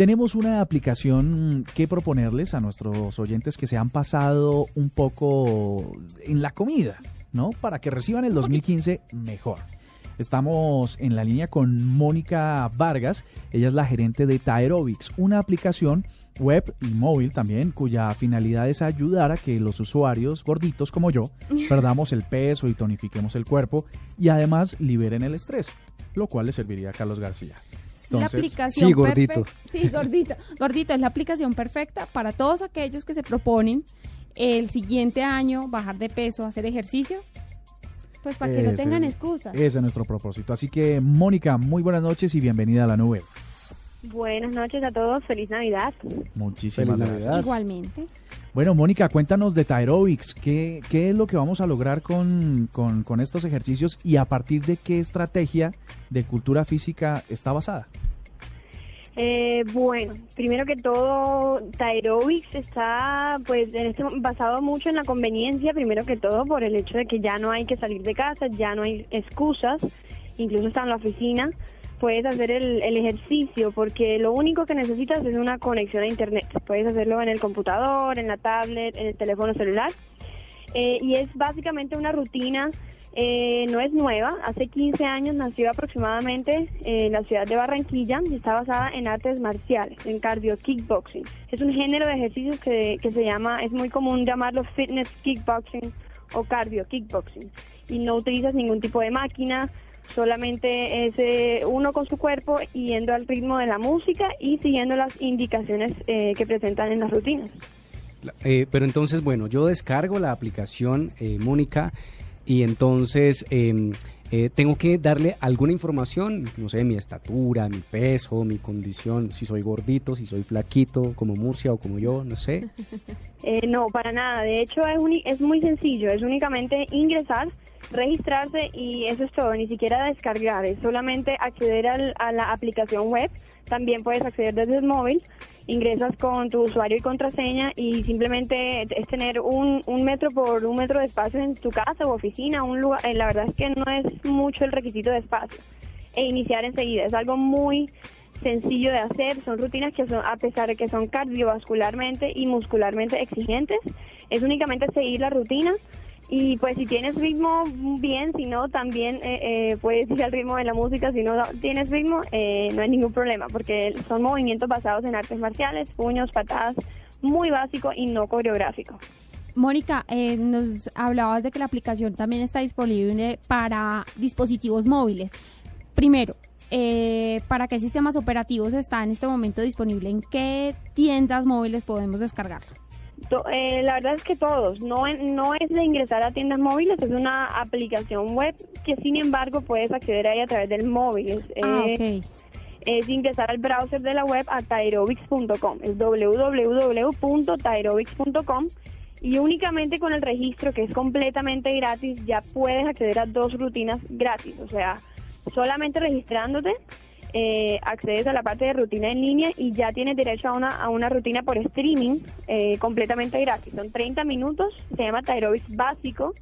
Tenemos una aplicación que proponerles a nuestros oyentes que se han pasado un poco en la comida, ¿no? Para que reciban el 2015 mejor. Estamos en la línea con Mónica Vargas, ella es la gerente de Taerobics, una aplicación web y móvil también, cuya finalidad es ayudar a que los usuarios gorditos como yo perdamos el peso y tonifiquemos el cuerpo y además liberen el estrés, lo cual le serviría a Carlos García. Entonces, la aplicación sí, gordito. Sí, gordito. Gordito es la aplicación perfecta para todos aquellos que se proponen el siguiente año bajar de peso, hacer ejercicio pues para que no tengan excusas. Ese es nuestro propósito. Así que, Mónica, muy buenas noches y bienvenida a la nube. Buenas noches a todos, feliz Navidad. Muchísimas gracias. Igualmente. Bueno, Mónica, cuéntanos de Tyrobics, ¿qué, ¿qué es lo que vamos a lograr con, con, con estos ejercicios y a partir de qué estrategia de cultura física está basada? Eh, bueno, primero que todo, Tyrobics está pues en este, basado mucho en la conveniencia, primero que todo por el hecho de que ya no hay que salir de casa, ya no hay excusas, incluso está en la oficina, puedes hacer el, ejercicio porque lo único que necesitas es una conexión a internet. Puedes hacerlo en el computador, en la tablet, en el teléfono celular. Eh, y es básicamente una rutina eh, no es nueva, hace 15 años nació aproximadamente en la ciudad de Barranquilla y está basada en artes marciales, en cardio kickboxing. Es un género de ejercicios que, que se llama, es muy común llamarlo fitness kickboxing o cardio kickboxing y no utilizas ningún tipo de máquina, solamente es eh, uno con su cuerpo yendo al ritmo de la música y siguiendo las indicaciones eh, que presentan en las rutinas. pero entonces, bueno, yo descargo la aplicación, Mónica, y entonces em, eh, tengo que darle alguna información, no sé, mi estatura, mi peso, mi condición, si soy gordito, si soy flaquito, como Murcia o como yo, no sé. Eh, no, para nada. De hecho, es, es muy sencillo. Es únicamente ingresar, registrarse y eso es todo. Ni siquiera descargar. Es solamente acceder a la aplicación web. También puedes acceder desde el móvil ingresas con tu usuario y contraseña y simplemente es tener un, un metro por un metro de espacio en tu casa o oficina, un lugar, eh, la verdad es que no es mucho el requisito de espacio e iniciar enseguida, es algo muy sencillo de hacer, son rutinas que son, a pesar de que son cardiovascularmente y muscularmente exigentes, es únicamente seguir la rutina, y pues si tienes ritmo, bien, si no, también eh, eh, puedes ir al ritmo de la música. Si no tienes ritmo, eh, no hay ningún problema, porque son movimientos basados en artes marciales, puños, patadas, muy básico y no coreográfico. Mónica, nos hablabas de que la aplicación también está disponible para dispositivos móviles. Primero, ¿para qué sistemas operativos está en este momento disponible? ¿En qué tiendas móviles podemos descargarlo? Eh, la verdad es que todos. No, no es de ingresar a tiendas móviles, es una aplicación web que sin embargo puedes acceder ahí a través del móvil. Ah, eh, es ingresar al browser de la web a tyrobics.com. Es www.tyrobics.com y únicamente con el registro que es completamente gratis ya puedes acceder a dos rutinas gratis. O sea, solamente registrándote eh, accedes a la parte de rutina en línea y ya tienes derecho a una, a una rutina por streaming eh, completamente gratis. Son 30 minutos, se llama Tyrobics básico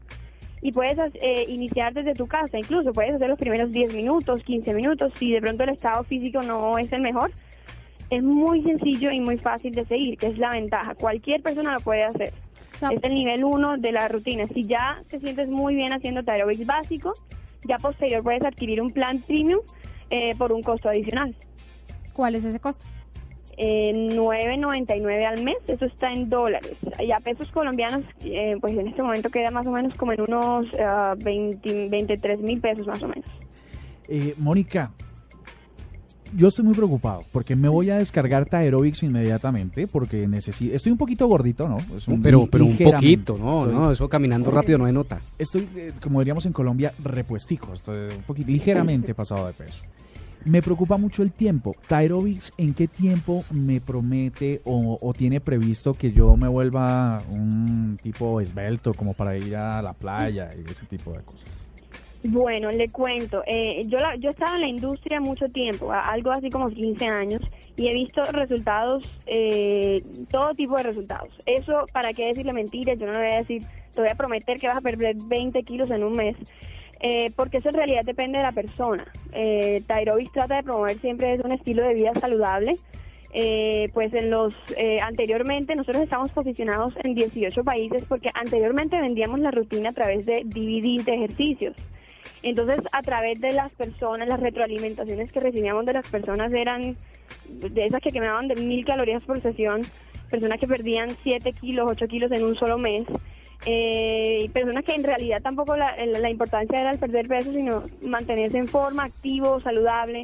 y puedes eh, iniciar desde tu casa, incluso puedes hacer los primeros 10 minutos, 15 minutos, si de pronto el estado físico no es el mejor. Es muy sencillo y muy fácil de seguir, que es la ventaja. Cualquier persona lo puede hacer. es el nivel 1 de la rutina. Si ya te sientes muy bien haciendo Tyrobics básico, ya posterior puedes adquirir un plan premium eh, por un costo adicional. ¿Cuál es ese costo? Eh, 9.99 al mes, eso está en dólares. Y a pesos colombianos, eh, pues en este momento queda más o menos como en unos 20, 23 mil pesos más o menos. Eh, Mónica, yo estoy muy preocupado porque me voy a descargar Taerobics inmediatamente porque necesito. Estoy un poquito gordito, ¿no? pero pero un poquito, no, no, eso caminando rápido no hay nota. Estoy, eh, como diríamos en Colombia, repuestico. Estoy un poquito ligeramente pasado de peso. Me preocupa mucho el tiempo. Tyrobics, ¿en qué tiempo me promete o, o tiene previsto que yo me vuelva un tipo esbelto como para ir a la playa y ese tipo de cosas? Bueno, le cuento. Eh, yo, la, yo he estado en la industria mucho tiempo, algo así como 15 años, y he visto resultados, eh, todo tipo de resultados. Eso, ¿para qué decirle mentiras? Yo no le voy a decir, te voy a prometer que vas a perder 20 kilos en un mes, eh, porque eso en realidad depende de la persona. Eh, trata de promover siempre un estilo de vida saludable. Eh, pues en los eh, anteriormente nosotros estamos posicionados en 18 países porque anteriormente vendíamos la rutina a través de DVDs de ejercicios. Entonces, a través de las personas, las retroalimentaciones que recibíamos de las personas eran de esas que quemaban de mil calorías por sesión, personas que perdían 7 kilos, 8 kilos en un solo mes, eh, personas que en realidad tampoco la, la- la importancia era el perder peso, sino mantenerse en forma, activo, saludable.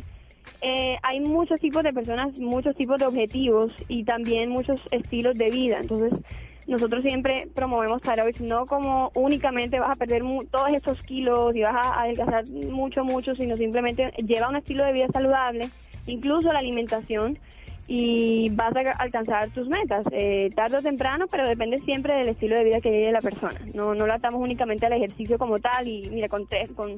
Eh, hay muchos tipos de personas, muchos tipos de objetivos y también muchos estilos de vida. Entonces, nosotros siempre promovemos Tyrobics no como únicamente vas a perder mu- todos esos kilos y vas a adelgazar mucho, mucho, sino simplemente lleva un estilo de vida saludable, incluso la alimentación, y vas a alcanzar tus metas, eh, tarde o temprano, pero depende siempre del estilo de vida que lleve la persona. No, no lo atamos únicamente al ejercicio como tal y mira, con tres, con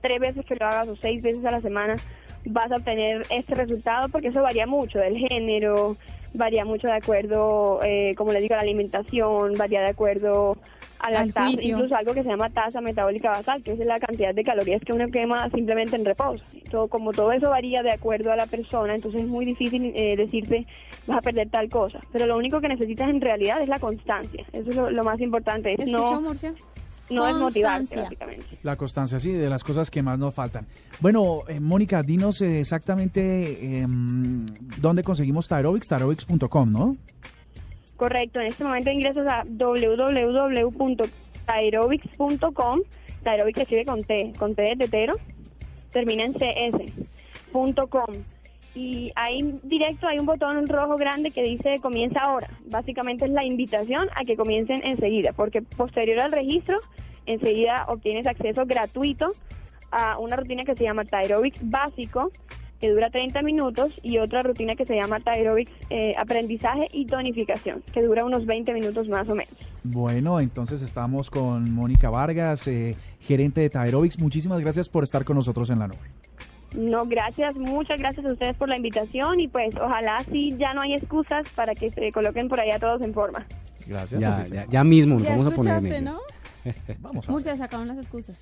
tres veces que lo hagas o seis veces a la semana vas a obtener este resultado porque eso varía mucho del género, varía mucho de acuerdo, eh, como le digo, a la alimentación, varía de acuerdo a la Al tasa, juicio. incluso algo que se llama tasa metabólica basal, que es la cantidad de calorías que uno quema simplemente en reposo. Todo, como todo eso varía de acuerdo a la persona, entonces es muy difícil eh, decirte vas a perder tal cosa. Pero lo único que necesitas en realidad es la constancia. Eso es lo, lo más importante. Es ¿Escuchó, no, Murcia? No desmotivarte, Constancia. básicamente. La constancia, sí, de las cosas que más nos faltan. Bueno, eh, Mónica, dinos eh, exactamente em, dónde conseguimos Tyrobics, tyrobics.com, ¿no? Correcto, en este momento ingresas a www.tyrobics.com. Tyrobics se escribe con T, con T de tetero, termina en cs.com. Y ahí directo hay un botón rojo grande que dice comienza ahora. Básicamente es la invitación a que comiencen enseguida, porque posterior al registro, enseguida obtienes acceso gratuito a una rutina que se llama Tyrobics básico, que dura 30 minutos, y otra rutina que se llama Tyrobics eh, aprendizaje y tonificación, que dura unos 20 minutos más o menos. Bueno, entonces estamos con Mónica Vargas, eh, gerente de Tyrobics. Muchísimas gracias por estar con nosotros en la nube. No, gracias, muchas gracias a ustedes por la invitación y pues ojalá sí ya no hay excusas para que se coloquen por allá todos en forma. Gracias. Ya, ya, mismo nos Ya vamos a poner sacaron las excusas.